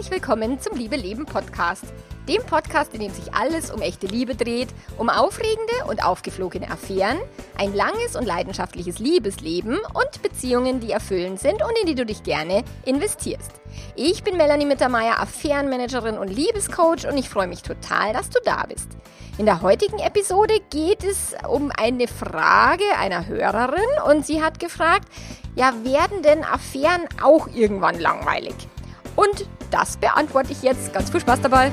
Herzlich willkommen zum Liebe Leben Podcast. Dem Podcast, in dem sich alles um echte Liebe dreht, um aufregende und aufgeflogene Affären, ein langes und leidenschaftliches Liebesleben und Beziehungen, die erfüllend sind und in die du dich gerne investierst. Ich bin Melanie Mittermeier, Affärenmanagerin und Liebescoach und ich freue mich total, dass du da bist. In der heutigen Episode geht es um eine Frage einer Hörerin und sie hat gefragt, ja, werden denn Affären auch irgendwann langweilig? Und das beantworte ich jetzt. Ganz viel Spaß dabei.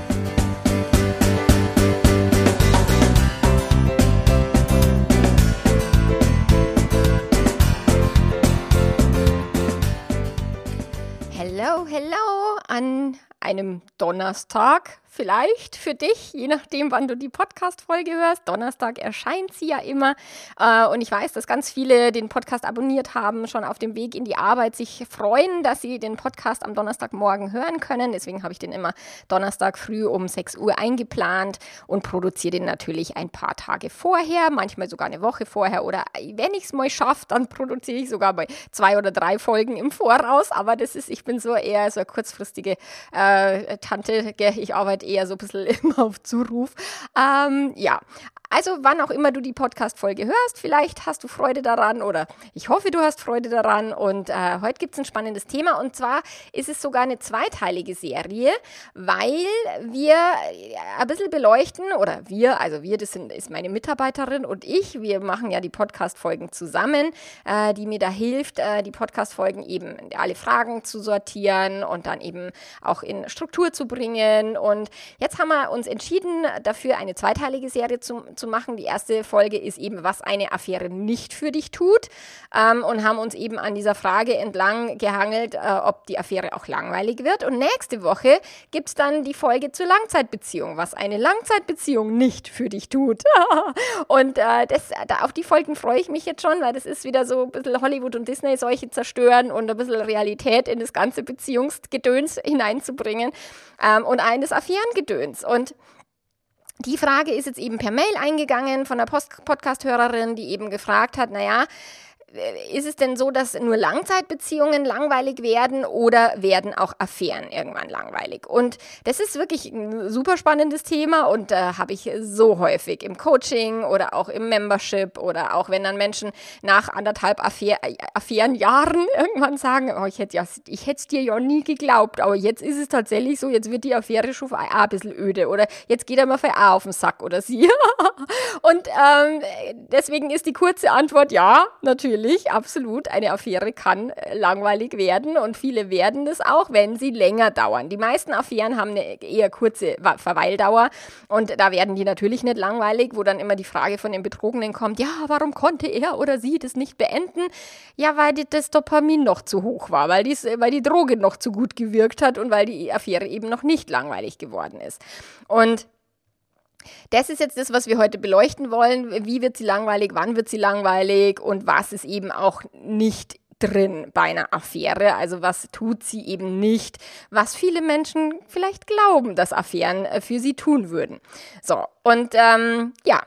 Hello, hello an einem Donnerstag vielleicht für dich, je nachdem, wann du die Podcast-Folge hörst. Donnerstag erscheint sie ja immer. Äh, und ich weiß, dass ganz viele den Podcast abonniert haben, schon auf dem Weg in die Arbeit sich freuen, dass sie den Podcast am Donnerstagmorgen hören können. Deswegen habe ich den immer Donnerstag früh um 6 Uhr eingeplant und produziere den natürlich ein paar Tage vorher, manchmal sogar eine Woche vorher. Oder wenn ich es mal schaffe, dann produziere ich sogar bei zwei oder drei Folgen im Voraus. Aber das ist, ich bin so eher so eine kurzfristige äh, Tante. Ich arbeite eher so ein bisschen immer auf Zuruf. Ähm, ja, also wann auch immer du die Podcast-Folge hörst, vielleicht hast du Freude daran oder ich hoffe, du hast Freude daran. Und äh, heute gibt es ein spannendes Thema und zwar ist es sogar eine zweiteilige Serie, weil wir ein bisschen beleuchten oder wir, also wir, das sind, ist meine Mitarbeiterin und ich, wir machen ja die Podcast-Folgen zusammen, äh, die mir da hilft, äh, die Podcast-Folgen eben alle Fragen zu sortieren und dann eben auch in Struktur zu bringen. Und jetzt haben wir uns entschieden, dafür eine zweiteilige Serie zu zu machen. Die erste Folge ist eben, was eine Affäre nicht für dich tut ähm, und haben uns eben an dieser Frage entlang gehangelt, äh, ob die Affäre auch langweilig wird. Und nächste Woche gibt es dann die Folge zur Langzeitbeziehung, was eine Langzeitbeziehung nicht für dich tut. und äh, das, da, auf die Folgen freue ich mich jetzt schon, weil das ist wieder so ein bisschen Hollywood und Disney solche zerstören und ein bisschen Realität in das ganze Beziehungsgedöns hineinzubringen ähm, und eines Affärengedöns. Und die Frage ist jetzt eben per Mail eingegangen von einer Podcast-Hörerin, die eben gefragt hat, naja, ist es denn so, dass nur Langzeitbeziehungen langweilig werden oder werden auch Affären irgendwann langweilig? Und das ist wirklich ein super spannendes Thema und äh, habe ich so häufig im Coaching oder auch im Membership oder auch wenn dann Menschen nach anderthalb Affäre, Affärenjahren irgendwann sagen, oh, ich hätte ja, es dir ja nie geglaubt, aber jetzt ist es tatsächlich so, jetzt wird die Affäre schon auch ein bisschen öde oder jetzt geht er mal für auf den Sack oder sie. und ähm, deswegen ist die kurze Antwort ja, natürlich natürlich, absolut. Eine Affäre kann äh, langweilig werden und viele werden das auch, wenn sie länger dauern. Die meisten Affären haben eine eher kurze Verweildauer und da werden die natürlich nicht langweilig, wo dann immer die Frage von den Betrogenen kommt, ja, warum konnte er oder sie das nicht beenden? Ja, weil das Dopamin noch zu hoch war, weil, dies, weil die Droge noch zu gut gewirkt hat und weil die Affäre eben noch nicht langweilig geworden ist. Und das ist jetzt das, was wir heute beleuchten wollen. Wie wird sie langweilig, wann wird sie langweilig und was ist eben auch nicht drin bei einer Affäre. Also was tut sie eben nicht, was viele Menschen vielleicht glauben, dass Affären äh, für sie tun würden. So, und ähm, ja.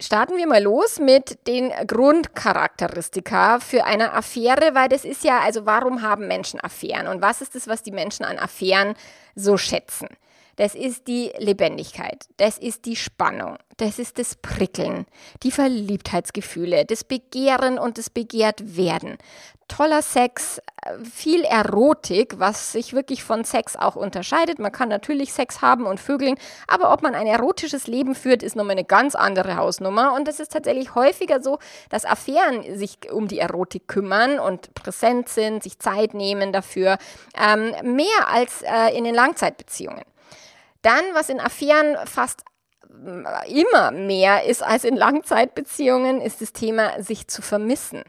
Starten wir mal los mit den Grundcharakteristika für eine Affäre, weil das ist ja, also warum haben Menschen Affären und was ist das, was die Menschen an Affären so schätzen? Das ist die Lebendigkeit, das ist die Spannung, das ist das Prickeln, die Verliebtheitsgefühle, das Begehren und das Begehrtwerden. Toller Sex, viel Erotik, was sich wirklich von Sex auch unterscheidet. Man kann natürlich Sex haben und vögeln, aber ob man ein erotisches Leben führt, ist nochmal eine ganz andere Hausnummer. Und es ist tatsächlich häufiger so, dass Affären sich um die Erotik kümmern und präsent sind, sich Zeit nehmen dafür, ähm, mehr als äh, in den Langzeitbeziehungen. Dann, was in Affären fast äh, immer mehr ist als in Langzeitbeziehungen, ist das Thema, sich zu vermissen.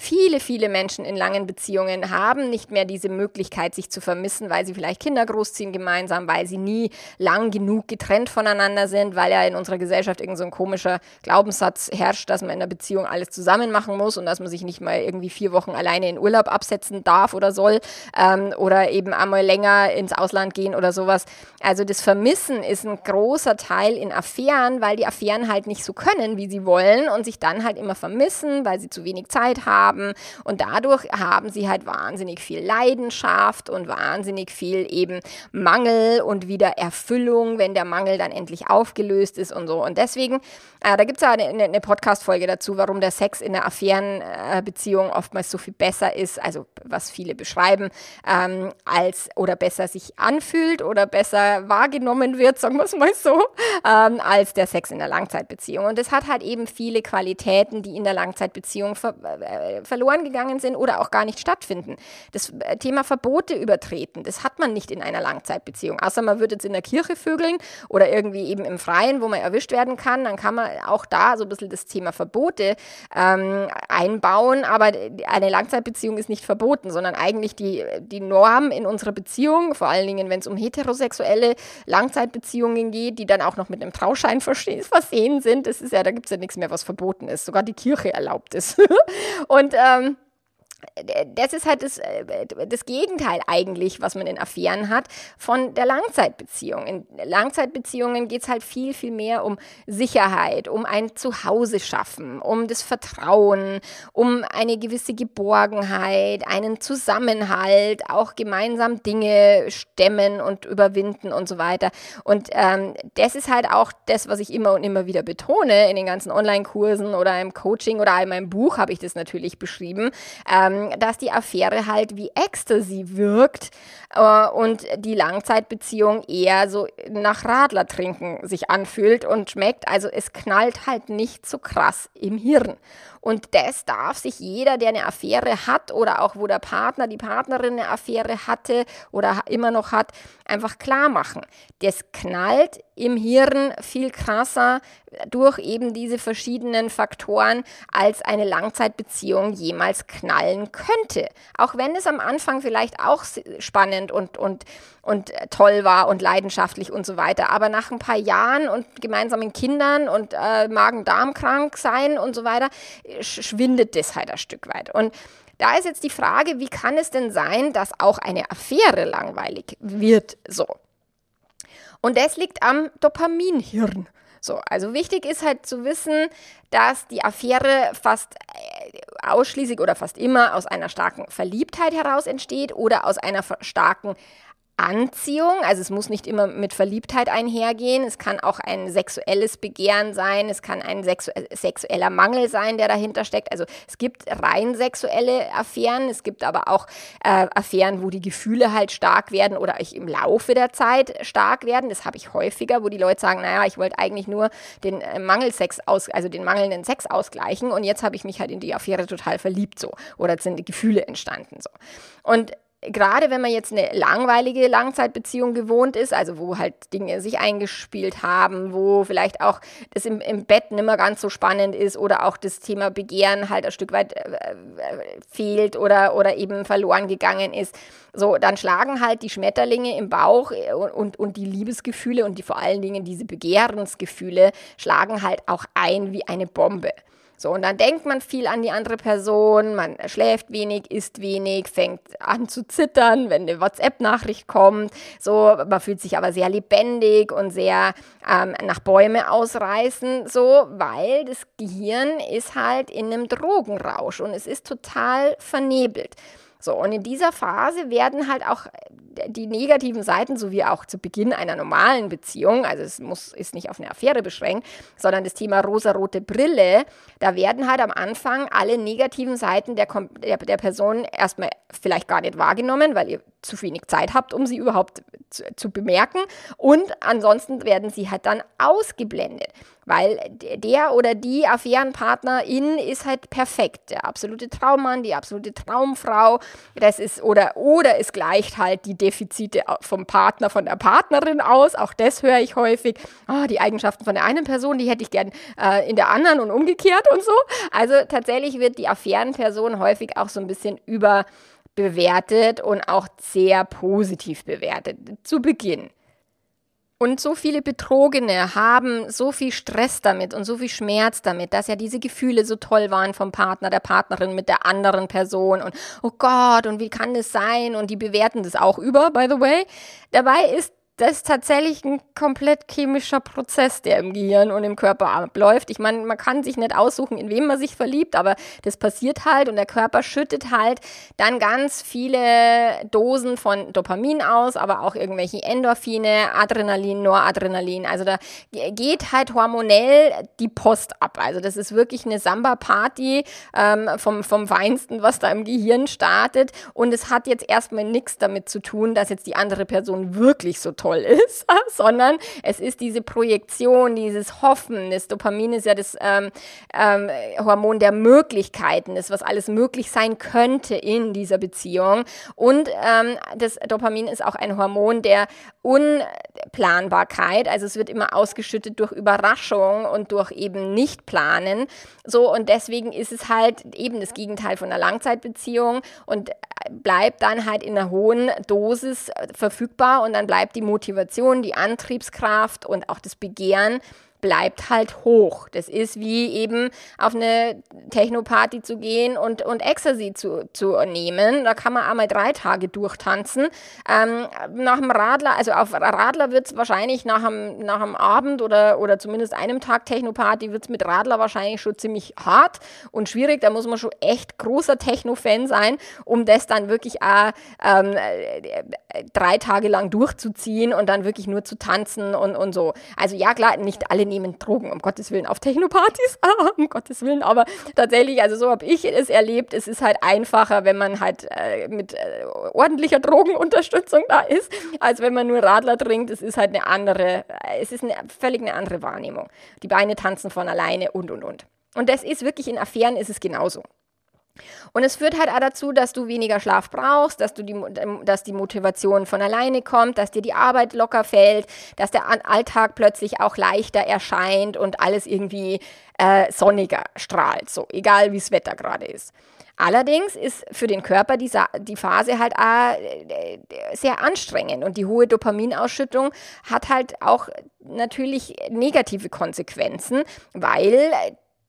Viele, viele Menschen in langen Beziehungen haben nicht mehr diese Möglichkeit, sich zu vermissen, weil sie vielleicht Kinder großziehen gemeinsam, weil sie nie lang genug getrennt voneinander sind, weil ja in unserer Gesellschaft irgend so ein komischer Glaubenssatz herrscht, dass man in einer Beziehung alles zusammen machen muss und dass man sich nicht mal irgendwie vier Wochen alleine in Urlaub absetzen darf oder soll ähm, oder eben einmal länger ins Ausland gehen oder sowas. Also das Vermissen ist ein großer Teil in Affären, weil die Affären halt nicht so können, wie sie wollen und sich dann halt immer vermissen, weil sie zu wenig Zeit haben haben. Und dadurch haben sie halt wahnsinnig viel Leidenschaft und wahnsinnig viel eben Mangel und wieder Erfüllung, wenn der Mangel dann endlich aufgelöst ist und so. Und deswegen, äh, da gibt es ja eine, eine Podcast-Folge dazu, warum der Sex in der Affärenbeziehung oftmals so viel besser ist, also was viele beschreiben, ähm, als oder besser sich anfühlt oder besser wahrgenommen wird, sagen wir es mal so, ähm, als der Sex in der Langzeitbeziehung. Und das hat halt eben viele Qualitäten, die in der Langzeitbeziehung äh, verloren gegangen sind oder auch gar nicht stattfinden. Das äh, Thema Verbote übertreten, das hat man nicht in einer Langzeitbeziehung. Außer man würde jetzt in der Kirche vögeln oder irgendwie eben im Freien, wo man erwischt werden kann, dann kann man auch da so ein bisschen das Thema Verbote ähm, einbauen. Aber eine Langzeitbeziehung ist nicht verboten, sondern eigentlich die, die Norm in unserer Beziehung, vor allen Dingen, wenn es um heterosexuelle Langzeitbeziehungen geht, die dann auch noch mit einem Trauschein versehen sind. Das ist ja, da gibt es ja nichts mehr, was verboten ist. Sogar die Kirche erlaubt es. Und ähm, das ist halt das, äh, das Gegenteil eigentlich, was man in Affären hat, von der Langzeitbeziehung. In Langzeitbeziehungen geht es halt viel, viel mehr um Sicherheit, um ein Zuhause schaffen, um das Vertrauen, um eine gewisse Geborgenheit, einen Zusammenhalt, auch gemeinsam Dinge stemmen und überwinden und so weiter. Und ähm, das ist halt auch das, was ich immer und immer wieder betone in den ganzen Online-Kursen oder im Coaching oder in meinem Buch habe ich das natürlich beschrieben. Ähm, ähm, dass die Affäre halt wie Ecstasy wirkt äh, und die Langzeitbeziehung eher so nach Radler trinken sich anfühlt und schmeckt. Also es knallt halt nicht so krass im Hirn. Und das darf sich jeder, der eine Affäre hat oder auch wo der Partner, die Partnerin eine Affäre hatte oder immer noch hat, einfach klar machen. Das knallt im Hirn viel krasser durch eben diese verschiedenen Faktoren, als eine Langzeitbeziehung jemals knallen könnte. Auch wenn es am Anfang vielleicht auch spannend und, und, und toll war und leidenschaftlich und so weiter. Aber nach ein paar Jahren und gemeinsamen Kindern und äh, Magen-Darm krank sein und so weiter, schwindet das halt ein Stück weit. Und da ist jetzt die Frage, wie kann es denn sein, dass auch eine Affäre langweilig wird so? Und das liegt am Dopaminhirn. So, also wichtig ist halt zu wissen, dass die Affäre fast äh, ausschließlich oder fast immer aus einer starken Verliebtheit heraus entsteht oder aus einer starken Anziehung, also es muss nicht immer mit Verliebtheit einhergehen, es kann auch ein sexuelles Begehren sein, es kann ein sexu sexueller Mangel sein, der dahinter steckt. Also es gibt rein sexuelle Affären, es gibt aber auch äh, Affären, wo die Gefühle halt stark werden oder ich im Laufe der Zeit stark werden. Das habe ich häufiger, wo die Leute sagen, naja, ich wollte eigentlich nur den äh, Mangelsex aus, also den mangelnden Sex ausgleichen und jetzt habe ich mich halt in die Affäre total verliebt so oder sind die Gefühle entstanden so. Und gerade wenn man jetzt eine langweilige Langzeitbeziehung gewohnt ist, also wo halt Dinge sich eingespielt haben, wo vielleicht auch das im, im Bett nicht mehr ganz so spannend ist oder auch das Thema Begehren halt ein Stück weit äh, äh, fehlt oder, oder eben verloren gegangen ist, so, dann schlagen halt die Schmetterlinge im Bauch äh, und, und, und die Liebesgefühle und die vor allen Dingen diese Begehrensgefühle schlagen halt auch ein wie eine Bombe. So, und dann denkt man viel an die andere Person, man schläft wenig, isst wenig, fängt an zu zittern, wenn eine WhatsApp-Nachricht kommt. So, man fühlt sich aber sehr lebendig und sehr ähm, nach Bäume ausreißen, so, weil das Gehirn ist halt in einem Drogenrausch und es ist total vernebelt. So, und in dieser Phase werden halt auch die negativen Seiten, so wie auch zu Beginn einer normalen Beziehung, also es muss, ist nicht auf eine Affäre beschränkt, sondern das Thema rosarote Brille, da werden halt am Anfang alle negativen Seiten der, der, der Person erstmal vielleicht gar nicht wahrgenommen, weil ihr zu wenig Zeit habt, um sie überhaupt zu, zu bemerken. Und ansonsten werden sie halt dann ausgeblendet, weil der oder die Affärenpartnerin ist halt perfekt. Der absolute Traummann, die absolute Traumfrau, das ist oder oder es gleicht halt die Defizite vom Partner, von der Partnerin aus. Auch das höre ich häufig. Oh, die Eigenschaften von der einen Person, die hätte ich gern äh, in der anderen und umgekehrt und so. Also tatsächlich wird die Affärenperson häufig auch so ein bisschen über bewertet und auch sehr positiv bewertet zu Beginn. Und so viele Betrogene haben so viel Stress damit und so viel Schmerz damit, dass ja diese Gefühle so toll waren vom Partner, der Partnerin mit der anderen Person und oh Gott, und wie kann das sein? Und die bewerten das auch über, by the way. Dabei ist das ist tatsächlich ein komplett chemischer Prozess, der im Gehirn und im Körper abläuft. Ich meine, man kann sich nicht aussuchen, in wem man sich verliebt, aber das passiert halt und der Körper schüttet halt dann ganz viele Dosen von Dopamin aus, aber auch irgendwelche Endorphine, Adrenalin, Noradrenalin. Also da geht halt hormonell die Post ab. Also das ist wirklich eine Samba-Party ähm, vom, vom Feinsten, was da im Gehirn startet. Und es hat jetzt erstmal nichts damit zu tun, dass jetzt die andere Person wirklich so toll toll ist, sondern es ist diese Projektion, dieses Hoffen. Das Dopamin ist ja das ähm, ähm, Hormon der Möglichkeiten, das, was alles möglich sein könnte in dieser Beziehung. Und ähm, das Dopamin ist auch ein Hormon der Unplanbarkeit. Also es wird immer ausgeschüttet durch Überraschung und durch eben Nicht-Planen. So, und deswegen ist es halt eben das Gegenteil von einer Langzeitbeziehung und bleibt dann halt in einer hohen Dosis verfügbar und dann bleibt die Motivation, die Antriebskraft und auch das Begehren bleibt halt hoch. Das ist wie eben auf eine Techno-Party zu gehen und, und Ecstasy zu, zu nehmen. Da kann man einmal drei Tage durchtanzen. Ähm, nach dem Radler, also auf Radler wird es wahrscheinlich nach dem, nach dem Abend oder, oder zumindest einem Tag Techno-Party wird es mit Radler wahrscheinlich schon ziemlich hart und schwierig. Da muss man schon echt großer Techno-Fan sein, um das dann wirklich auch, ähm, drei Tage lang durchzuziehen und dann wirklich nur zu tanzen und, und so. Also ja, klar, nicht alle nehmen Drogen, um Gottes Willen, auf Technopartys, um Gottes Willen, aber tatsächlich, also so habe ich es erlebt, es ist halt einfacher, wenn man halt äh, mit äh, ordentlicher Drogenunterstützung da ist, als wenn man nur Radler trinkt. Es ist halt eine andere, äh, es ist eine völlig eine andere Wahrnehmung. Die Beine tanzen von alleine und, und, und. Und das ist wirklich in Affären ist es genauso. Und es führt halt auch dazu, dass du weniger Schlaf brauchst, dass, du die, dass die Motivation von alleine kommt, dass dir die Arbeit locker fällt, dass der Alltag plötzlich auch leichter erscheint und alles irgendwie äh, sonniger strahlt, so egal wie das Wetter gerade ist. Allerdings ist für den Körper die, die Phase halt auch äh, sehr anstrengend und die hohe Dopaminausschüttung hat halt auch natürlich negative Konsequenzen, weil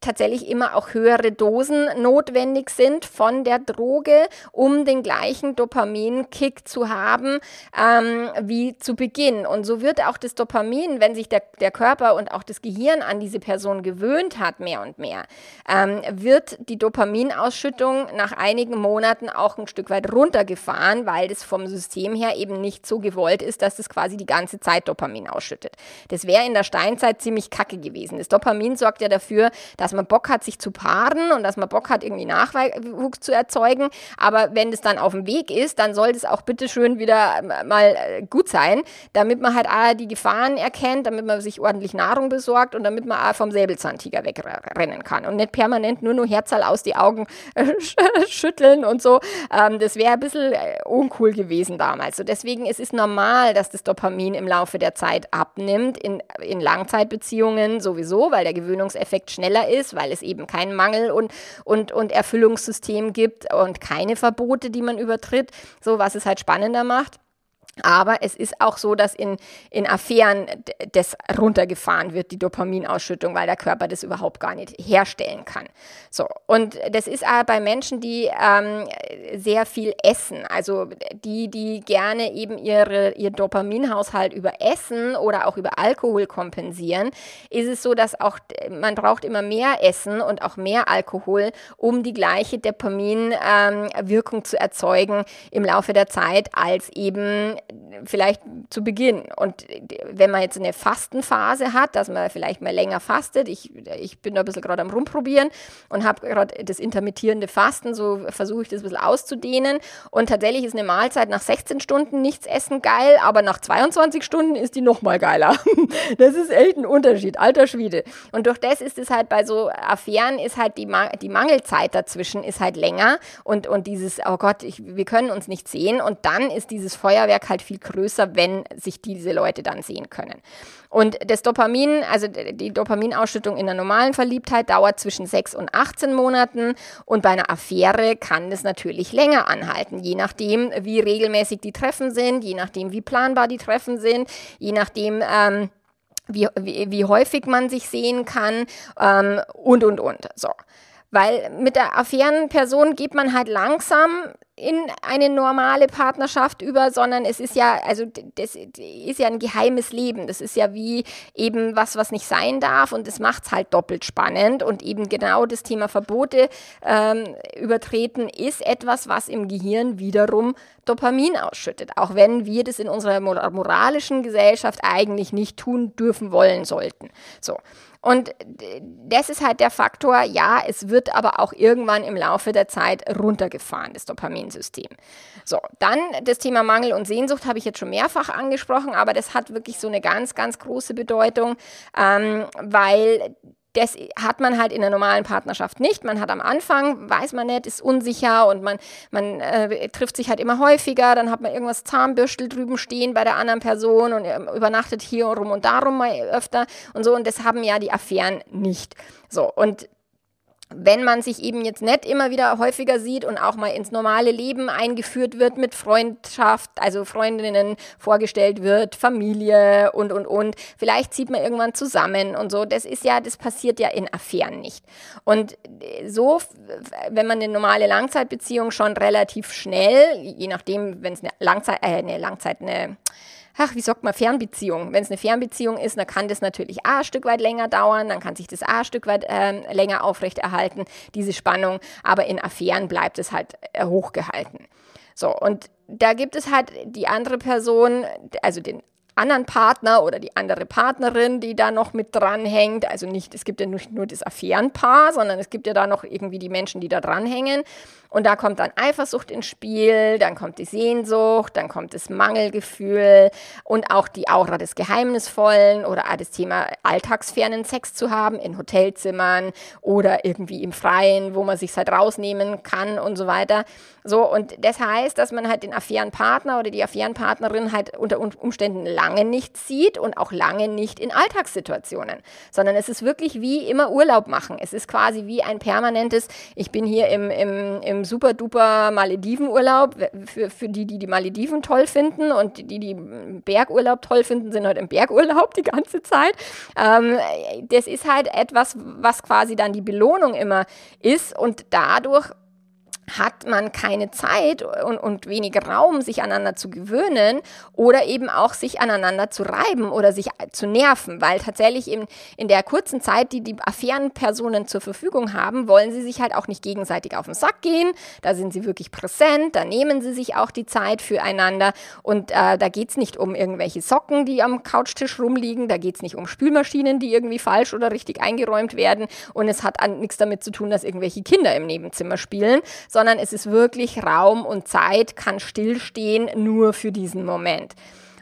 tatsächlich immer auch höhere Dosen notwendig sind von der Droge, um den gleichen Dopaminkick zu haben ähm, wie zu Beginn. Und so wird auch das Dopamin, wenn sich der, der Körper und auch das Gehirn an diese Person gewöhnt hat, mehr und mehr, ähm, wird die Dopaminausschüttung nach einigen Monaten auch ein Stück weit runtergefahren, weil das vom System her eben nicht so gewollt ist, dass es quasi die ganze Zeit Dopamin ausschüttet. Das wäre in der Steinzeit ziemlich kacke gewesen. Das Dopamin sorgt ja dafür, dass dass man Bock hat, sich zu paaren und dass man Bock hat, irgendwie Nachwuchs zu erzeugen. Aber wenn es dann auf dem Weg ist, dann soll es auch bitte schön wieder ähm, mal äh, gut sein, damit man halt auch die Gefahren erkennt, damit man sich ordentlich Nahrung besorgt und damit man auch vom Säbelzahntiger wegrennen kann und nicht permanent nur nur Herzal aus die Augen äh, schütteln und so. Ähm, das wäre ein bisschen äh, uncool gewesen damals. So deswegen es ist normal, dass das Dopamin im Laufe der Zeit abnimmt, in, in Langzeitbeziehungen sowieso, weil der Gewöhnungseffekt schneller ist ist, weil es eben kein Mangel- und, und, und Erfüllungssystem gibt und keine Verbote, die man übertritt, so was es halt spannender macht. Aber es ist auch so, dass in, in Affären das runtergefahren wird, die Dopaminausschüttung, weil der Körper das überhaupt gar nicht herstellen kann. So, und das ist aber bei Menschen, die ähm, sehr viel essen, also die, die gerne eben ihre, ihr Dopaminhaushalt über Essen oder auch über Alkohol kompensieren, ist es so, dass auch man braucht immer mehr Essen und auch mehr Alkohol, um die gleiche Dopaminwirkung ähm, zu erzeugen im Laufe der Zeit, als eben vielleicht zu Beginn. Und wenn man jetzt eine Fastenphase hat, dass man vielleicht mal länger fastet, ich, ich bin da ein bisschen gerade am Rumprobieren und habe gerade das intermittierende Fasten, so versuche ich das ein bisschen auszudehnen. Und tatsächlich ist eine Mahlzeit nach 16 Stunden nichts essen geil, aber nach 22 Stunden ist die nochmal geiler. das ist echt ein Unterschied, alter Schwede. Und durch das ist es halt bei so Affären, ist halt die, Ma die Mangelzeit dazwischen ist halt länger und, und dieses, oh Gott, ich, wir können uns nicht sehen. Und dann ist dieses Feuerwerk halt halt viel größer, wenn sich diese Leute dann sehen können. Und das Dopamin, also die Dopaminausschüttung in der normalen Verliebtheit dauert zwischen 6 und 18 Monaten und bei einer Affäre kann das natürlich länger anhalten, je nachdem, wie regelmäßig die Treffen sind, je nachdem, wie planbar die Treffen sind, je nachdem, ähm, wie, wie, wie, häufig man sich sehen kann ähm, und, und, und. So. Weil mit der Affärenperson geht man halt langsam in eine normale Partnerschaft über, sondern es ist ja, also das ist ja ein geheimes Leben. Das ist ja wie eben was, was nicht sein darf und das macht es halt doppelt spannend. Und eben genau das Thema Verbote ähm, übertreten ist etwas, was im Gehirn wiederum Dopamin ausschüttet, auch wenn wir das in unserer moralischen Gesellschaft eigentlich nicht tun dürfen wollen sollten. So. Und das ist halt der Faktor, ja, es wird aber auch irgendwann im Laufe der Zeit runtergefahren, das Dopaminsystem. So, dann das Thema Mangel und Sehnsucht habe ich jetzt schon mehrfach angesprochen, aber das hat wirklich so eine ganz, ganz große Bedeutung, ähm, weil das hat man halt in der normalen Partnerschaft nicht. Man hat am Anfang, weiß man nicht, ist unsicher und man, man äh, trifft sich halt immer häufiger. Dann hat man irgendwas Zahnbürstel drüben stehen bei der anderen Person und äh, übernachtet hier rum und darum mal öfter und so. Und das haben ja die Affären nicht. So, und wenn man sich eben jetzt nicht immer wieder häufiger sieht und auch mal ins normale Leben eingeführt wird mit Freundschaft, also Freundinnen vorgestellt wird, Familie und, und, und, vielleicht zieht man irgendwann zusammen und so, das ist ja, das passiert ja in Affären nicht. Und so, wenn man eine normale Langzeitbeziehung schon relativ schnell, je nachdem, wenn es eine Langzeit, äh, eine Langzeit, eine ach, wie sagt man, Fernbeziehung. Wenn es eine Fernbeziehung ist, dann kann das natürlich auch ein Stück weit länger dauern, dann kann sich das auch ein Stück weit ähm, länger aufrechterhalten, diese Spannung, aber in Affären bleibt es halt äh, hochgehalten. So, und da gibt es halt die andere Person, also den anderen Partner oder die andere Partnerin, die da noch mit dranhängt. Also nicht, es gibt ja nicht nur das Affärenpaar, sondern es gibt ja da noch irgendwie die Menschen, die da dranhängen. Und da kommt dann Eifersucht ins Spiel, dann kommt die Sehnsucht, dann kommt das Mangelgefühl und auch die Aura des Geheimnisvollen oder das Thema alltagsfernen Sex zu haben in Hotelzimmern oder irgendwie im Freien, wo man sich halt rausnehmen kann und so weiter. So, und das heißt, dass man halt den Affärenpartner oder die Affärenpartnerin halt unter Umständen lange nicht sieht und auch lange nicht in Alltagssituationen, sondern es ist wirklich wie immer Urlaub machen. Es ist quasi wie ein permanentes, ich bin hier im, im, im super duper Maledivenurlaub. Für, für die, die die Malediven toll finden und die, die Bergurlaub toll finden, sind heute im Bergurlaub die ganze Zeit. Ähm, das ist halt etwas, was quasi dann die Belohnung immer ist und dadurch hat man keine Zeit und, und wenig Raum, sich aneinander zu gewöhnen oder eben auch sich aneinander zu reiben oder sich zu nerven, weil tatsächlich in, in der kurzen Zeit, die die Affärenpersonen zur Verfügung haben, wollen sie sich halt auch nicht gegenseitig auf den Sack gehen. Da sind sie wirklich präsent, da nehmen sie sich auch die Zeit füreinander und äh, da geht es nicht um irgendwelche Socken, die am Couchtisch rumliegen, da geht es nicht um Spülmaschinen, die irgendwie falsch oder richtig eingeräumt werden und es hat nichts damit zu tun, dass irgendwelche Kinder im Nebenzimmer spielen, sondern sondern es ist wirklich Raum und Zeit, kann stillstehen nur für diesen Moment.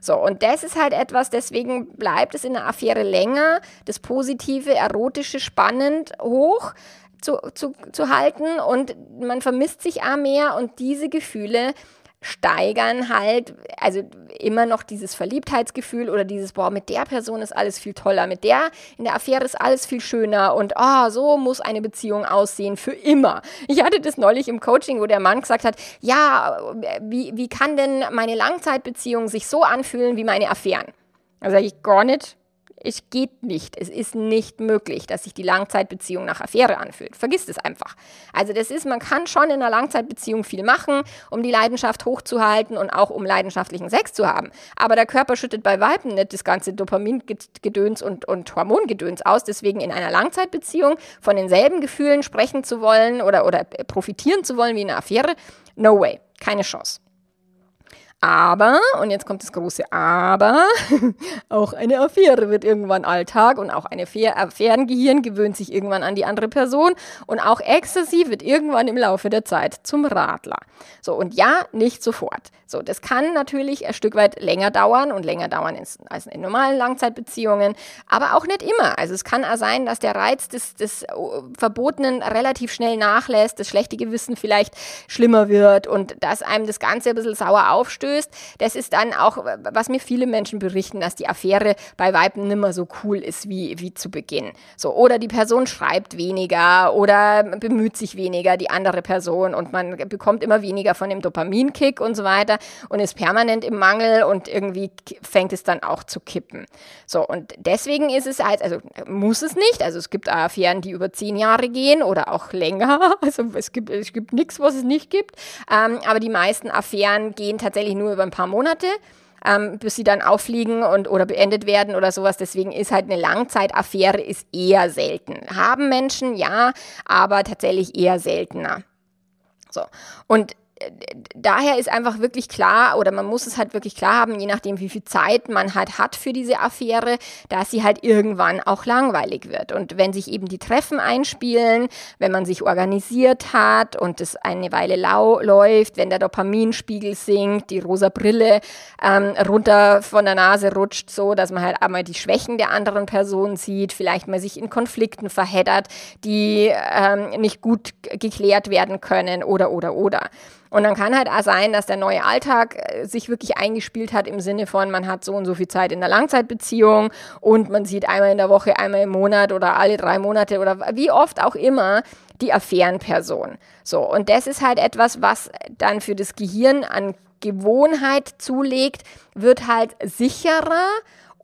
So, und das ist halt etwas, deswegen bleibt es in der Affäre länger, das Positive, Erotische spannend hoch zu, zu, zu halten und man vermisst sich auch mehr und diese Gefühle steigern halt, also immer noch dieses Verliebtheitsgefühl oder dieses, boah, mit der Person ist alles viel toller, mit der in der Affäre ist alles viel schöner und oh, so muss eine Beziehung aussehen für immer. Ich hatte das neulich im Coaching, wo der Mann gesagt hat, ja, wie, wie kann denn meine Langzeitbeziehung sich so anfühlen wie meine Affären? Da sage ich gar nicht, es geht nicht. Es ist nicht möglich, dass sich die Langzeitbeziehung nach Affäre anfühlt. Vergiss es einfach. Also das ist, man kann schon in einer Langzeitbeziehung viel machen, um die Leidenschaft hochzuhalten und auch um leidenschaftlichen Sex zu haben. Aber der Körper schüttet bei Weiben nicht das ganze Dopamingedöns und, und Hormongedöns aus. Deswegen in einer Langzeitbeziehung von denselben Gefühlen sprechen zu wollen oder, oder profitieren zu wollen wie in einer Affäre, no way. Keine Chance. Aber, und jetzt kommt das große Aber, auch eine Affäre wird irgendwann Alltag und auch ein Affärengehirn gewöhnt sich irgendwann an die andere Person und auch Ecstasy wird irgendwann im Laufe der Zeit zum Radler. So, und ja, nicht sofort. So, das kann natürlich ein Stück weit länger dauern und länger dauern als in normalen Langzeitbeziehungen, aber auch nicht immer. Also es kann auch sein, dass der Reiz des, des oh, Verbotenen relativ schnell nachlässt, das schlechte Gewissen vielleicht schlimmer wird und dass einem das Ganze ein bisschen sauer aufstößt stößt, das ist dann auch, was mir viele Menschen berichten, dass die Affäre bei Weiben nimmer so cool ist wie, wie zu Beginn. So, oder die Person schreibt weniger oder bemüht sich weniger, die andere Person, und man bekommt immer weniger von dem Dopaminkick und so weiter und ist permanent im Mangel und irgendwie fängt es dann auch zu kippen. So, und deswegen ist es halt, also muss es nicht, also es gibt Affären, die über zehn Jahre gehen oder auch länger, also es gibt, es gibt nichts, was es nicht gibt, ähm, aber die meisten Affären gehen tatsächlich nur über ein paar Monate ähm, bis sie dann auffliegen und oder beendet werden oder sowas. Deswegen ist halt eine Langzeitaffäre ist eher selten. Haben Menschen, ja, aber tatsächlich eher seltener. So. Und daher ist einfach wirklich klar, oder man muss es halt wirklich klar haben, je nachdem, wie viel Zeit man halt hat für diese Affäre, dass sie halt irgendwann auch langweilig wird. Und wenn sich eben die Treffen einspielen, wenn man sich organisiert hat und es eine Weile lau läuft, wenn der Dopaminspiegel sinkt, die rosa Brille ähm, runter von der Nase rutscht, so dass man halt einmal die Schwächen der anderen Person sieht, vielleicht mal sich in Konflikten verheddert, die ähm, nicht gut geklärt werden können oder, oder, oder. Und dann kann halt auch sein, dass der neue Alltag äh, sich wirklich eingespielt hat im Sinne von, man hat so und so viel Zeit in der Langzeitbeziehung und man sieht einmal in der Woche, einmal im Monat oder alle drei Monate oder wie oft auch immer die Affärenperson. So, und das ist halt etwas, was dann für das Gehirn an Gewohnheit zulegt, wird halt sicherer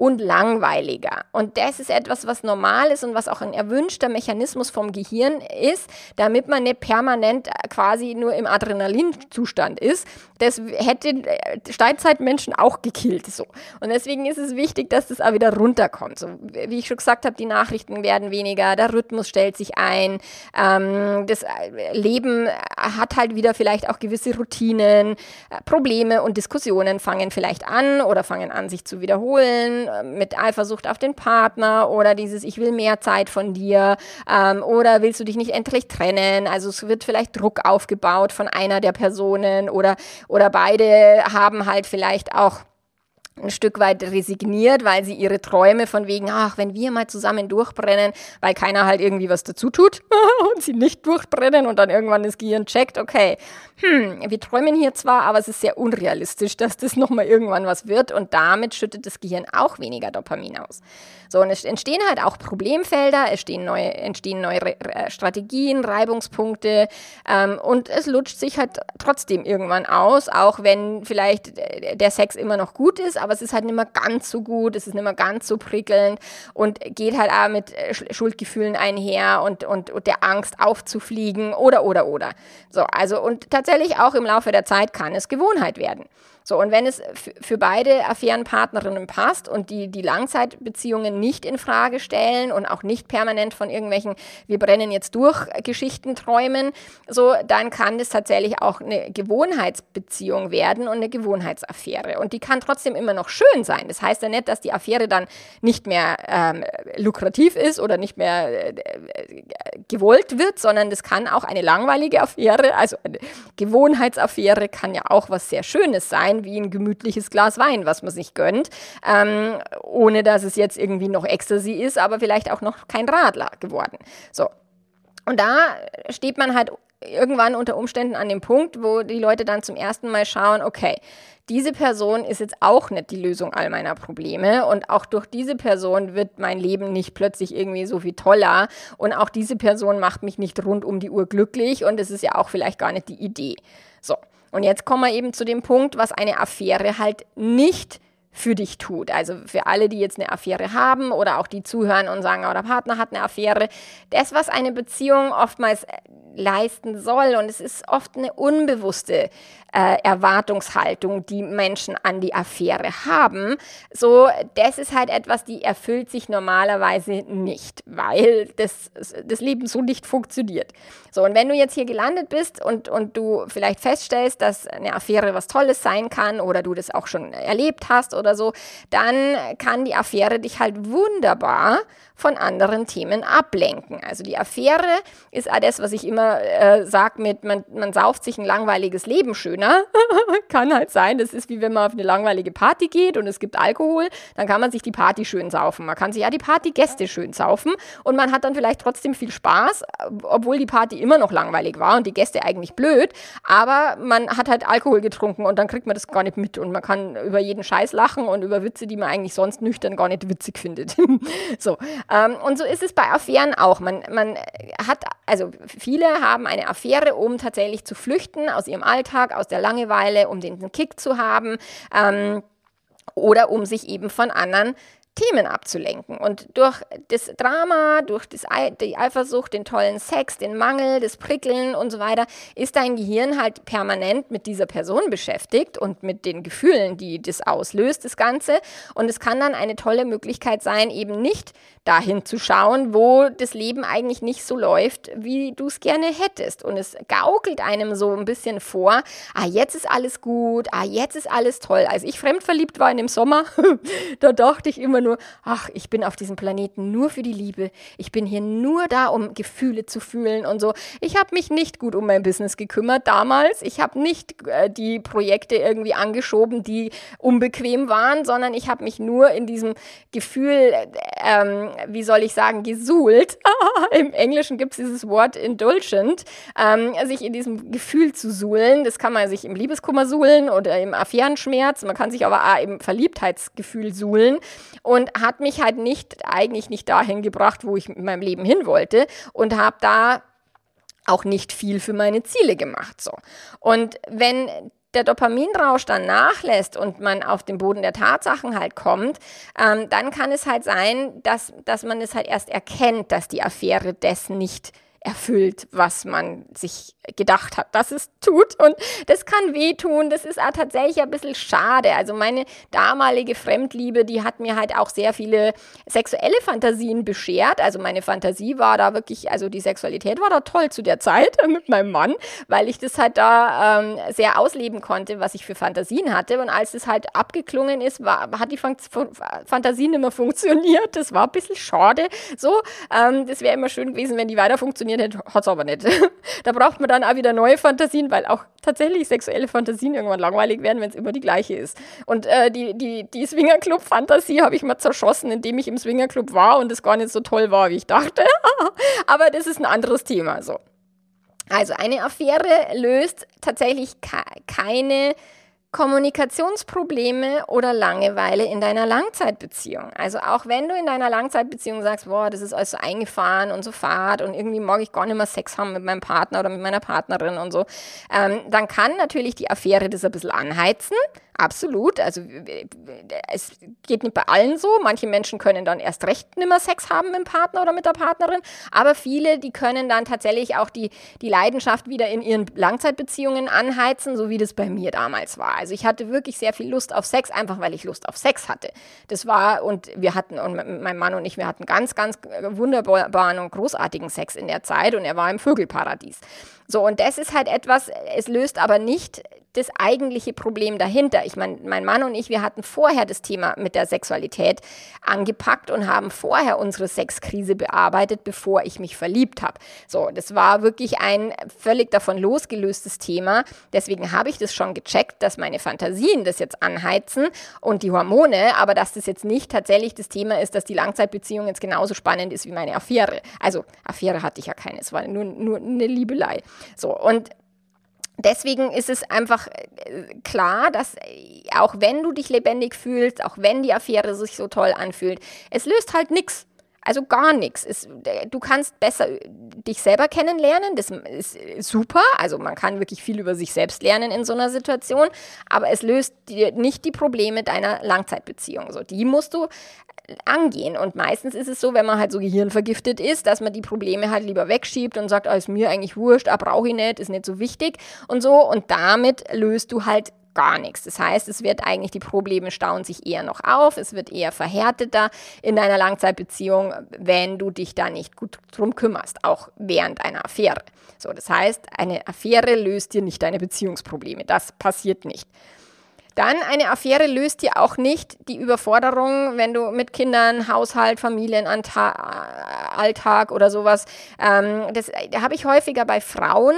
und langweiliger. Und das ist etwas, was normal ist und was auch ein erwünschter Mechanismus vom Gehirn ist, damit man nicht permanent quasi nur im Adrenalinzustand ist. Das hätte äh, Steinzeitmenschen auch gekillt. So. Und deswegen ist es wichtig, dass das auch wieder runterkommt. So, wie ich schon gesagt habe, die Nachrichten werden weniger, der Rhythmus stellt sich ein, ähm, das äh, Leben hat halt wieder vielleicht auch gewisse Routinen, äh, Probleme und Diskussionen fangen vielleicht an oder fangen an, sich zu wiederholen äh, mit Eifersucht auf den Partner oder dieses Ich will mehr Zeit von dir ähm, oder willst du dich nicht endlich trennen? Also es wird vielleicht Druck aufgebaut von einer der Personen oder, oder beide haben halt vielleicht auch ein Stück weit resigniert, weil sie ihre Träume von wegen, ach, wenn wir mal zusammen durchbrennen, weil keiner halt irgendwie was dazu tut und sie nicht durchbrennen und dann irgendwann das Gehirn checkt, okay, hm, wir träumen hier zwar, aber es ist sehr unrealistisch, dass das nochmal irgendwann was wird und damit schüttet das Gehirn auch weniger Dopamin aus. So, und es entstehen halt auch Problemfelder, es entstehen neue, entstehen neue Re Strategien, Reibungspunkte ähm, und es lutscht sich halt trotzdem irgendwann aus, auch wenn vielleicht der Sex immer noch gut ist, aber es ist halt nicht mehr ganz so gut, es ist nicht mehr ganz so prickelnd und geht halt auch mit äh, Schuldgefühlen einher und, und, und der Angst aufzufliegen oder, oder, oder. So, also und tatsächlich auch im Laufe der Zeit kann es Gewohnheit werden. So, und wenn es für beide Affärenpartnerinnen passt und die, die Langzeitbeziehungen nicht in Frage stellen und auch nicht permanent von irgendwelchen, wir brennen jetzt durch Geschichten träumen, so, dann kann das tatsächlich auch eine Gewohnheitsbeziehung werden und eine Gewohnheitsaffäre. Und die kann trotzdem immer noch schön sein. Das heißt ja nicht, dass die Affäre dann nicht mehr ähm, lukrativ ist oder nicht mehr äh, gewollt wird, sondern das kann auch eine langweilige Affäre, also eine Gewohnheitsaffäre kann ja auch was sehr Schönes sein sein wie ein gemütliches Glas Wein, was man sich gönnt, ähm, ohne dass es jetzt irgendwie noch Ecstasy ist, aber vielleicht auch noch kein Radler geworden. So. Und da steht man halt irgendwann unter Umständen an dem Punkt, wo die Leute dann zum ersten Mal schauen, okay, diese Person ist jetzt auch nicht die Lösung all meiner Probleme und auch durch diese Person wird mein Leben nicht plötzlich irgendwie so viel toller und auch diese Person macht mich nicht rund um die Uhr glücklich und es ist ja auch vielleicht gar nicht die Idee. So. Und jetzt kommen wir eben zu dem Punkt, was eine Affäre halt nicht für dich tut. Also für alle, die jetzt eine Affäre haben oder auch die zuhören und sagen, oh, der Partner hat eine Affäre. Das, was eine Beziehung oftmals leisten soll, und es ist oft eine unbewusste äh, Erwartungshaltung, die Menschen an die Affäre haben. So, das ist halt etwas, die erfüllt sich normalerweise nicht, weil das, das Leben so nicht funktioniert. So, und wenn du jetzt hier gelandet bist und, und du vielleicht feststellst, dass eine Affäre was Tolles sein kann oder du das auch schon erlebt hast oder so, dann kann die Affäre dich halt wunderbar von anderen Themen ablenken. Also die Affäre ist das, was ich immer immer äh, sagt mit, man, man sauft sich ein langweiliges Leben schöner. kann halt sein, das ist wie wenn man auf eine langweilige Party geht und es gibt Alkohol, dann kann man sich die Party schön saufen. Man kann sich ja die Partygäste schön saufen und man hat dann vielleicht trotzdem viel Spaß, obwohl die Party immer noch langweilig war und die Gäste eigentlich blöd, aber man hat halt Alkohol getrunken und dann kriegt man das gar nicht mit und man kann über jeden Scheiß lachen und über Witze, die man eigentlich sonst nüchtern gar nicht witzig findet. so. Ähm, und so ist es bei Affären auch. Man, man hat, also viele haben eine Affäre, um tatsächlich zu flüchten aus ihrem Alltag, aus der Langeweile, um den Kick zu haben. Ähm, oder um sich eben von anderen Themen abzulenken. Und durch das Drama, durch das, die Eifersucht, den tollen Sex, den Mangel, das Prickeln und so weiter, ist dein Gehirn halt permanent mit dieser Person beschäftigt und mit den Gefühlen, die das auslöst, das Ganze. Und es kann dann eine tolle Möglichkeit sein, eben nicht dahin zu schauen, wo das Leben eigentlich nicht so läuft, wie du es gerne hättest. Und es gaukelt einem so ein bisschen vor, ah, jetzt ist alles gut, ah, jetzt ist alles toll. Als ich fremdverliebt war in dem Sommer, da dachte ich immer nur, ach, ich bin auf diesem Planeten nur für die Liebe. Ich bin hier nur da, um Gefühle zu fühlen und so. Ich habe mich nicht gut um mein Business gekümmert damals. Ich habe nicht äh, die Projekte irgendwie angeschoben, die unbequem waren, sondern ich habe mich nur in diesem Gefühl, ähm, wie soll ich sagen, gesuhlt. Im Englischen gibt es dieses Wort indulgent, ähm, sich in diesem Gefühl zu suhlen. Das kann man sich im Liebeskummer suhlen oder im Affärenschmerz. Man kann sich aber auch im Verliebtheitsgefühl suhlen. Und hat mich halt nicht, eigentlich nicht dahin gebracht, wo ich mit meinem Leben hin wollte und habe da auch nicht viel für meine Ziele gemacht. So. Und wenn der Dopaminrausch dann nachlässt und man auf den Boden der Tatsachen halt kommt, ähm, dann kann es halt sein, dass, dass man es halt erst erkennt, dass die Affäre das nicht erfüllt, was man sich gedacht hat, dass es tut. Und das kann wehtun. Das ist auch tatsächlich ein bisschen schade. Also meine damalige Fremdliebe, die hat mir halt auch sehr viele sexuelle Fantasien beschert. Also meine Fantasie war da wirklich, also die Sexualität war da toll zu der Zeit mit meinem Mann, weil ich das halt da ähm, sehr ausleben konnte, was ich für Fantasien hatte. Und als es halt abgeklungen ist, war, hat die Fantasie nicht mehr funktioniert. Das war ein bisschen schade. So, ähm, das wäre immer schön gewesen, wenn die weiter funktioniert hätte, hat es aber nicht. da braucht man dann auch wieder neue Fantasien, weil auch tatsächlich sexuelle Fantasien irgendwann langweilig werden, wenn es immer die gleiche ist. Und äh, die, die, die Swingerclub-Fantasie habe ich mal zerschossen, indem ich im Swingerclub war und es gar nicht so toll war, wie ich dachte. aber das ist ein anderes Thema. So. Also eine Affäre löst tatsächlich keine Kommunikationsprobleme oder Langeweile in deiner Langzeitbeziehung. Also auch wenn du in deiner Langzeitbeziehung sagst, boah, das ist alles so eingefahren und so fad und irgendwie mag ich gar nicht mehr Sex haben mit meinem Partner oder mit meiner Partnerin und so, ähm, dann kann natürlich die Affäre das ein bisschen anheizen. Absolut. Also es geht nicht bei allen so. Manche Menschen können dann erst recht nimmer Sex haben mit dem Partner oder mit der Partnerin. Aber viele, die können dann tatsächlich auch die, die Leidenschaft wieder in ihren Langzeitbeziehungen anheizen, so wie das bei mir damals war. Also ich hatte wirklich sehr viel Lust auf Sex, einfach weil ich Lust auf Sex hatte. Das war, und wir hatten, und mein Mann und ich, wir hatten ganz, ganz wunderbaren und großartigen Sex in der Zeit und er war im Vögelparadies. So, und das ist halt etwas, es löst aber nicht das eigentliche Problem dahinter. Ich meine, mein Mann und ich, wir hatten vorher das Thema mit der Sexualität angepackt und haben vorher unsere Sexkrise bearbeitet, bevor ich mich verliebt habe. So, das war wirklich ein völlig davon losgelöstes Thema. Deswegen habe ich das schon gecheckt, dass meine Fantasien das jetzt anheizen und die Hormone, aber dass das jetzt nicht tatsächlich das Thema ist, dass die Langzeitbeziehung jetzt genauso spannend ist wie meine Affäre. Also, Affäre hatte ich ja keine, es war nur, nur eine Liebelei. So, und Deswegen ist es einfach äh, klar, dass äh, auch wenn du dich lebendig fühlst, auch wenn die Affäre sich so toll anfühlt, es löst halt nichts. Also gar nichts. du kannst besser äh, dich selber kennenlernen, das ist super. Also man kann wirklich viel über sich selbst lernen in so einer Situation, aber es löst dir nicht die Probleme deiner Langzeitbeziehung. So, die musst du angehen. Und meistens ist es so, wenn man halt so gehirnvergiftet ist, dass man die Probleme halt lieber wegschiebt und sagt, ah, ist mir eigentlich wurscht, ah, brauche ich nicht, ist nicht so wichtig und so. Und damit löst du halt gar nichts. Das heißt, es wird eigentlich, die Probleme stauen sich eher noch auf, es wird eher verhärteter in deiner Langzeitbeziehung, wenn du dich da nicht gut drum kümmerst, auch während einer Affäre. So, das heißt, eine Affäre löst dir nicht deine Beziehungsprobleme. Das passiert nicht. Dann eine Affäre löst dir auch nicht die Überforderung, wenn du mit Kindern, Haushalt, Familienalltag oder sowas. Ähm, das habe ich häufiger bei Frauen,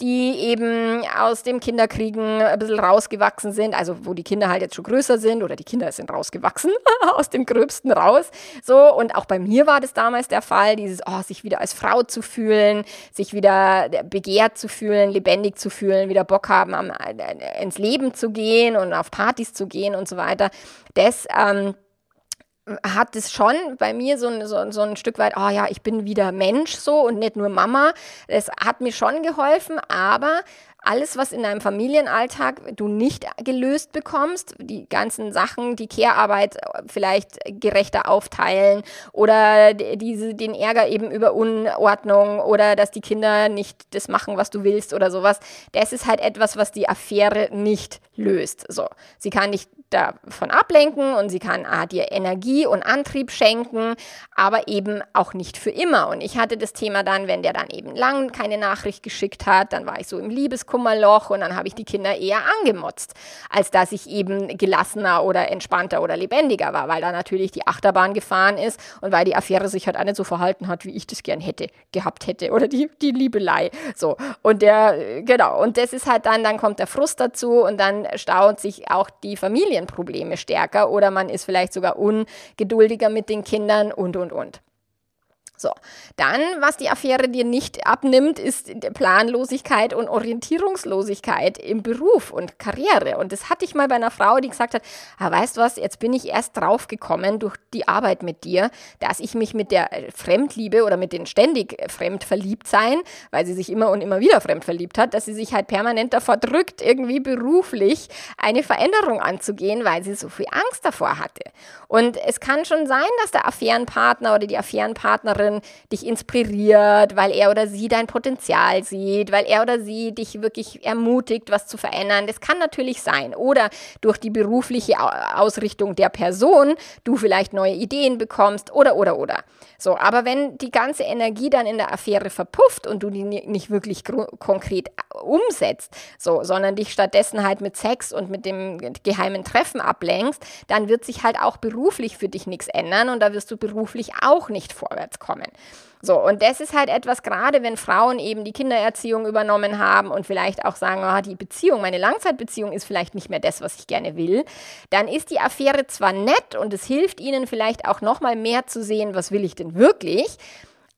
die eben aus dem Kinderkriegen ein bisschen rausgewachsen sind, also wo die Kinder halt jetzt schon größer sind oder die Kinder sind rausgewachsen, aus dem Gröbsten raus. So, und auch bei mir war das damals der Fall, dieses, oh, sich wieder als Frau zu fühlen, sich wieder begehrt zu fühlen, lebendig zu fühlen, wieder Bock haben, am, äh, ins Leben zu gehen und auf Partys zu gehen und so weiter. Das ähm, hat es schon bei mir so, so, so ein Stück weit, oh ja, ich bin wieder Mensch so und nicht nur Mama. Es hat mir schon geholfen, aber alles, was in deinem Familienalltag du nicht gelöst bekommst, die ganzen Sachen, die Care-Arbeit vielleicht gerechter aufteilen oder diese, den Ärger eben über Unordnung oder dass die Kinder nicht das machen, was du willst oder sowas, das ist halt etwas, was die Affäre nicht löst. So, sie kann dich davon ablenken und sie kann ah, dir Energie und Antrieb schenken, aber eben auch nicht für immer. Und ich hatte das Thema dann, wenn der dann eben lang keine Nachricht geschickt hat, dann war ich so im Liebeskummerloch und dann habe ich die Kinder eher angemotzt, als dass ich eben gelassener oder entspannter oder lebendiger war, weil da natürlich die Achterbahn gefahren ist und weil die Affäre sich halt auch nicht so verhalten hat, wie ich das gern hätte, gehabt hätte oder die, die Liebelei. So. Und der, genau. Und das ist halt dann, dann kommt der Frust dazu und dann staut sich auch die Familienprobleme stärker oder man ist vielleicht sogar ungeduldiger mit den Kindern und, und, und. So, dann, was die Affäre dir nicht abnimmt, ist Planlosigkeit und Orientierungslosigkeit im Beruf und Karriere. Und das hatte ich mal bei einer Frau, die gesagt hat, ah, weißt du was, jetzt bin ich erst draufgekommen durch die Arbeit mit dir, dass ich mich mit der Fremdliebe oder mit den ständig fremd verliebt sein, weil sie sich immer und immer wieder fremd verliebt hat, dass sie sich halt permanent davor drückt, irgendwie beruflich eine Veränderung anzugehen, weil sie so viel Angst davor hatte. Und es kann schon sein, dass der Affärenpartner oder die Affärenpartnerin anderen dich inspiriert, weil er oder sie dein Potenzial sieht, weil er oder sie dich wirklich ermutigt, was zu verändern. Das kann natürlich sein. Oder durch die berufliche Ausrichtung der Person du vielleicht neue Ideen bekommst oder, oder, oder. So, aber wenn die ganze Energie dann in der Affäre verpufft und du die nicht wirklich konkret umsetzt, so, sondern dich stattdessen halt mit Sex und mit dem geheimen Treffen ablenkst, dann wird sich halt auch beruflich für dich nichts ändern und da wirst du beruflich auch nicht vorwärts kommen. So, und das ist halt etwas, gerade wenn Frauen eben die Kindererziehung übernommen haben und vielleicht auch sagen, oh, die Beziehung, meine Langzeitbeziehung ist vielleicht nicht mehr das, was ich gerne will, dann ist die Affäre zwar nett und es hilft ihnen vielleicht auch nochmal mehr zu sehen, was will ich denn wirklich,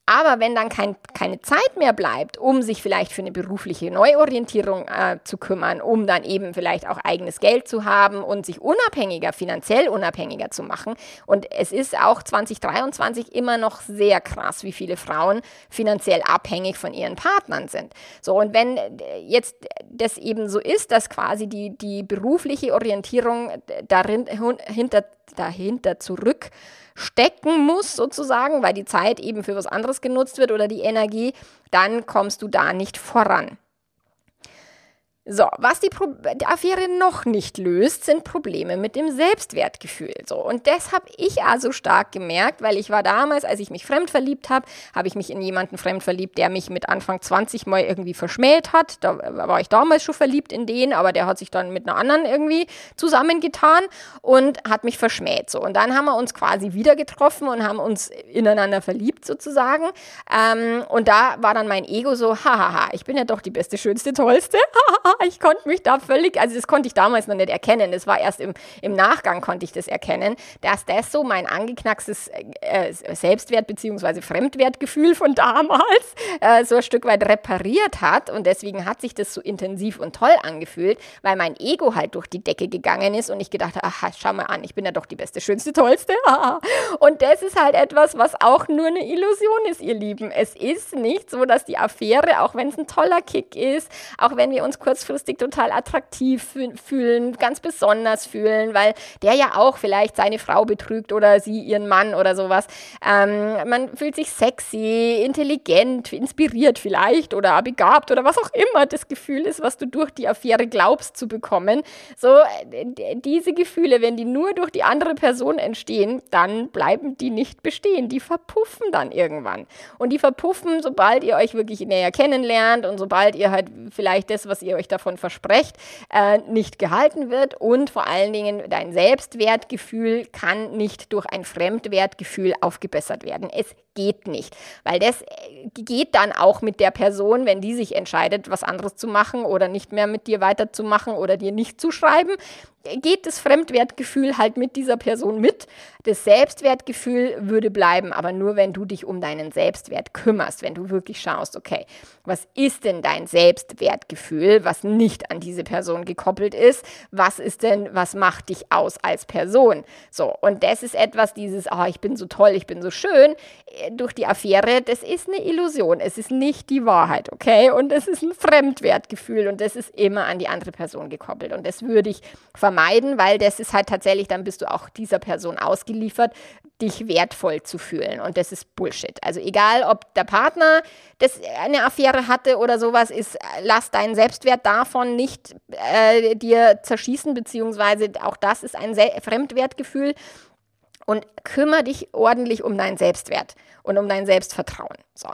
aber wenn dann kein, keine Zeit mehr bleibt, um sich vielleicht für eine berufliche Neuorientierung äh, zu kümmern, um dann eben vielleicht auch eigenes Geld zu haben und sich unabhängiger, finanziell unabhängiger zu machen. Und es ist auch 2023 immer noch sehr krass, wie viele Frauen finanziell abhängig von ihren Partnern sind. So, und wenn äh, jetzt das eben so ist, dass quasi die, die berufliche Orientierung darin, hinter, dahinter zurück stecken muss, sozusagen, weil die Zeit eben für was anderes genutzt wird oder die Energie, dann kommst du da nicht voran. So, was die, die Affäre noch nicht löst, sind Probleme mit dem Selbstwertgefühl. So, und das habe ich also stark gemerkt, weil ich war damals, als ich mich fremd verliebt habe, habe ich mich in jemanden fremd verliebt, der mich mit Anfang 20 mal irgendwie verschmäht hat. Da war ich damals schon verliebt in den, aber der hat sich dann mit einer anderen irgendwie zusammengetan und hat mich verschmäht. So, und dann haben wir uns quasi wieder getroffen und haben uns ineinander verliebt sozusagen. Ähm, und da war dann mein Ego so, hahaha, ich bin ja doch die beste, schönste, tollste. ich konnte mich da völlig, also das konnte ich damals noch nicht erkennen. Das war erst im, im Nachgang konnte ich das erkennen, dass das so mein angeknackstes äh, Selbstwert- bzw. Fremdwertgefühl von damals äh, so ein Stück weit repariert hat. Und deswegen hat sich das so intensiv und toll angefühlt, weil mein Ego halt durch die Decke gegangen ist und ich gedacht habe, aha, schau mal an, ich bin ja doch die beste, schönste, tollste. und das ist halt etwas, was auch nur eine Illusion ist, ihr Lieben. Es ist nicht so, dass die Affäre, auch wenn es ein toller Kick ist, auch wenn wir uns kurz kurzfristig total attraktiv fühlen, ganz besonders fühlen, weil der ja auch vielleicht seine Frau betrügt oder sie ihren Mann oder sowas. Ähm, man fühlt sich sexy, intelligent, inspiriert vielleicht oder begabt oder was auch immer das Gefühl ist, was du durch die Affäre glaubst zu bekommen. So, diese Gefühle, wenn die nur durch die andere Person entstehen, dann bleiben die nicht bestehen. Die verpuffen dann irgendwann. Und die verpuffen, sobald ihr euch wirklich näher kennenlernt und sobald ihr halt vielleicht das, was ihr euch da davon versprecht, äh, nicht gehalten wird und vor allen Dingen dein Selbstwertgefühl kann nicht durch ein Fremdwertgefühl aufgebessert werden. Es geht nicht, weil das äh, geht dann auch mit der Person, wenn die sich entscheidet, was anderes zu machen oder nicht mehr mit dir weiterzumachen oder dir nicht zu schreiben, geht das Fremdwertgefühl halt mit dieser Person mit. Das Selbstwertgefühl würde bleiben, aber nur wenn du dich um deinen Selbstwert kümmerst, wenn du wirklich schaust, okay, was ist denn dein Selbstwertgefühl, was nicht an diese Person gekoppelt ist? Was ist denn, was macht dich aus als Person? So, und das ist etwas, dieses, oh, ich bin so toll, ich bin so schön, durch die Affäre, das ist eine Illusion. Es ist nicht die Wahrheit, okay? Und es ist ein Fremdwertgefühl und das ist immer an die andere Person gekoppelt. Und das würde ich vermeiden, weil das ist halt tatsächlich, dann bist du auch dieser Person ausgeliefert, dich wertvoll zu fühlen. Und das ist Bullshit. Also egal, ob der Partner das eine Affäre hatte oder sowas, ist, lass deinen Selbstwert davon nicht äh, dir zerschießen, beziehungsweise auch das ist ein Se Fremdwertgefühl und kümmere dich ordentlich um deinen Selbstwert und um dein Selbstvertrauen. So.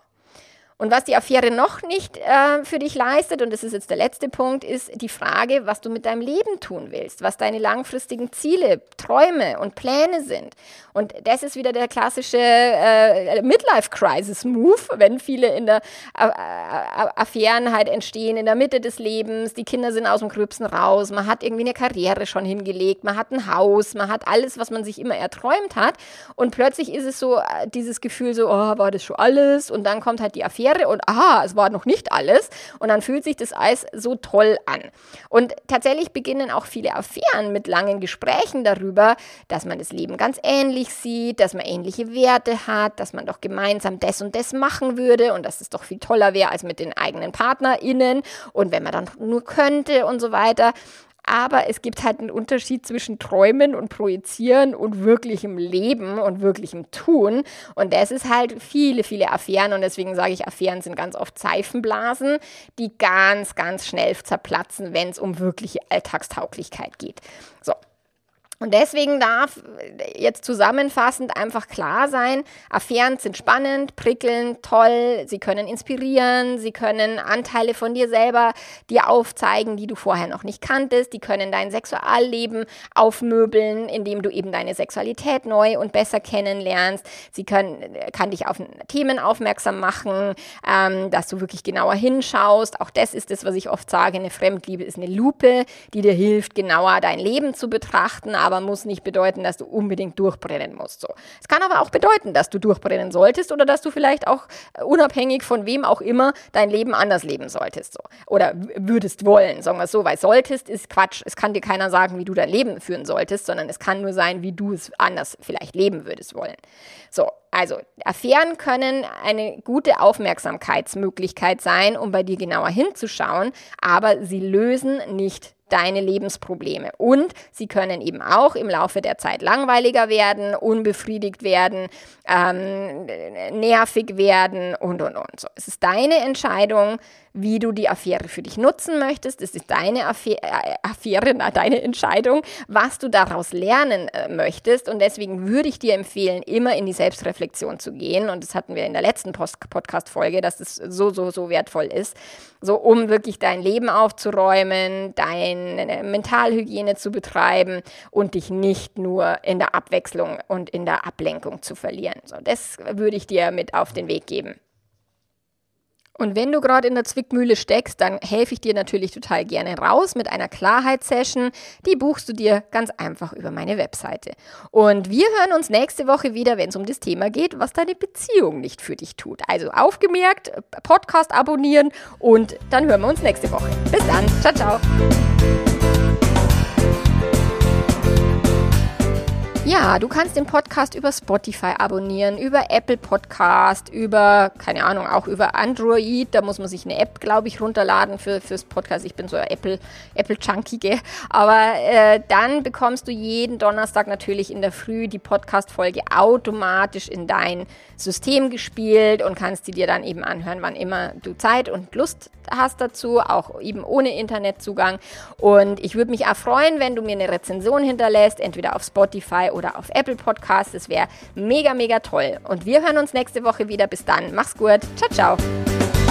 Und was die Affäre noch nicht äh, für dich leistet, und das ist jetzt der letzte Punkt, ist die Frage, was du mit deinem Leben tun willst, was deine langfristigen Ziele, Träume und Pläne sind. Und das ist wieder der klassische äh, Midlife-Crisis-Move, wenn viele in der äh, äh, Affären halt entstehen, in der Mitte des Lebens, die Kinder sind aus dem Grübsen raus, man hat irgendwie eine Karriere schon hingelegt, man hat ein Haus, man hat alles, was man sich immer erträumt hat. Und plötzlich ist es so äh, dieses Gefühl so, oh, war das schon alles? Und dann kommt halt die Affäre wäre und aha, es war noch nicht alles. Und dann fühlt sich das Eis so toll an. Und tatsächlich beginnen auch viele Affären mit langen Gesprächen darüber, dass man das Leben ganz ähnlich sieht, dass man ähnliche Werte hat, dass man doch gemeinsam das und das machen würde und dass es doch viel toller wäre als mit den eigenen PartnerInnen und wenn man dann nur könnte und so weiter. Aber es gibt halt einen Unterschied zwischen Träumen und Projizieren und wirklichem Leben und wirklichem Tun. Und das ist halt viele, viele Affären. Und deswegen sage ich, Affären sind ganz oft Seifenblasen, die ganz, ganz schnell zerplatzen, wenn es um wirkliche Alltagstauglichkeit geht. So, und deswegen darf jetzt zusammenfassend einfach klar sein, Affären sind spannend, prickelnd, toll, sie können inspirieren, sie können Anteile von dir selber dir aufzeigen, die du vorher noch nicht kanntest, die können dein Sexualleben aufmöbeln, indem du eben deine Sexualität neu und besser kennenlernst. Sie können, kann dich auf Themen aufmerksam machen, ähm, dass du wirklich genauer hinschaust. Auch das ist es, was ich oft sage, eine Fremdliebe ist eine Lupe, die dir hilft, genauer dein Leben zu betrachten, aber muss nicht bedeuten, dass du unbedingt durchbrennen musst. So. Es kann aber auch bedeuten, dass du durchbrennen solltest oder dass du vielleicht auch äh, unabhängig von wem auch immer dein Leben anders leben solltest. So. Oder würdest wollen, sagen wir es so, weil solltest ist Quatsch. Es kann dir keiner sagen, wie du dein Leben führen solltest, sondern es kann nur sein, wie du es anders vielleicht leben würdest wollen. So, also Affären können eine gute Aufmerksamkeitsmöglichkeit sein, um bei dir genauer hinzuschauen, aber sie lösen nicht deine Lebensprobleme. Und sie können eben auch im Laufe der Zeit langweiliger werden, unbefriedigt werden, ähm, nervig werden und, und, und. So, es ist deine Entscheidung, wie du die Affäre für dich nutzen möchtest. Es ist deine Affäre, äh, Affäre deine Entscheidung, was du daraus lernen äh, möchtest. Und deswegen würde ich dir empfehlen, immer in die Selbstreflexion zu gehen. Und das hatten wir in der letzten Podcast-Folge, dass es so, so, so wertvoll ist. So, um wirklich dein Leben aufzuräumen, deine Mentalhygiene zu betreiben und dich nicht nur in der Abwechslung und in der Ablenkung zu verlieren. So, das würde ich dir mit auf den Weg geben. Und wenn du gerade in der Zwickmühle steckst, dann helfe ich dir natürlich total gerne raus mit einer Klarheitssession. Die buchst du dir ganz einfach über meine Webseite. Und wir hören uns nächste Woche wieder, wenn es um das Thema geht, was deine Beziehung nicht für dich tut. Also aufgemerkt, Podcast abonnieren und dann hören wir uns nächste Woche. Bis dann. Ciao, ciao. Ja, du kannst den Podcast über Spotify abonnieren, über Apple Podcast, über, keine Ahnung, auch über Android. Da muss man sich eine App, glaube ich, runterladen für, fürs Podcast. Ich bin so ein Apple, Apple Junkie? Aber äh, dann bekommst du jeden Donnerstag natürlich in der Früh die Podcast-Folge automatisch in dein System gespielt und kannst sie dir dann eben anhören, wann immer du Zeit und Lust hast dazu, auch eben ohne Internetzugang. Und ich würde mich auch freuen, wenn du mir eine Rezension hinterlässt, entweder auf Spotify oder auf Apple Podcasts. Das wäre mega, mega toll. Und wir hören uns nächste Woche wieder. Bis dann. Mach's gut. Ciao, ciao.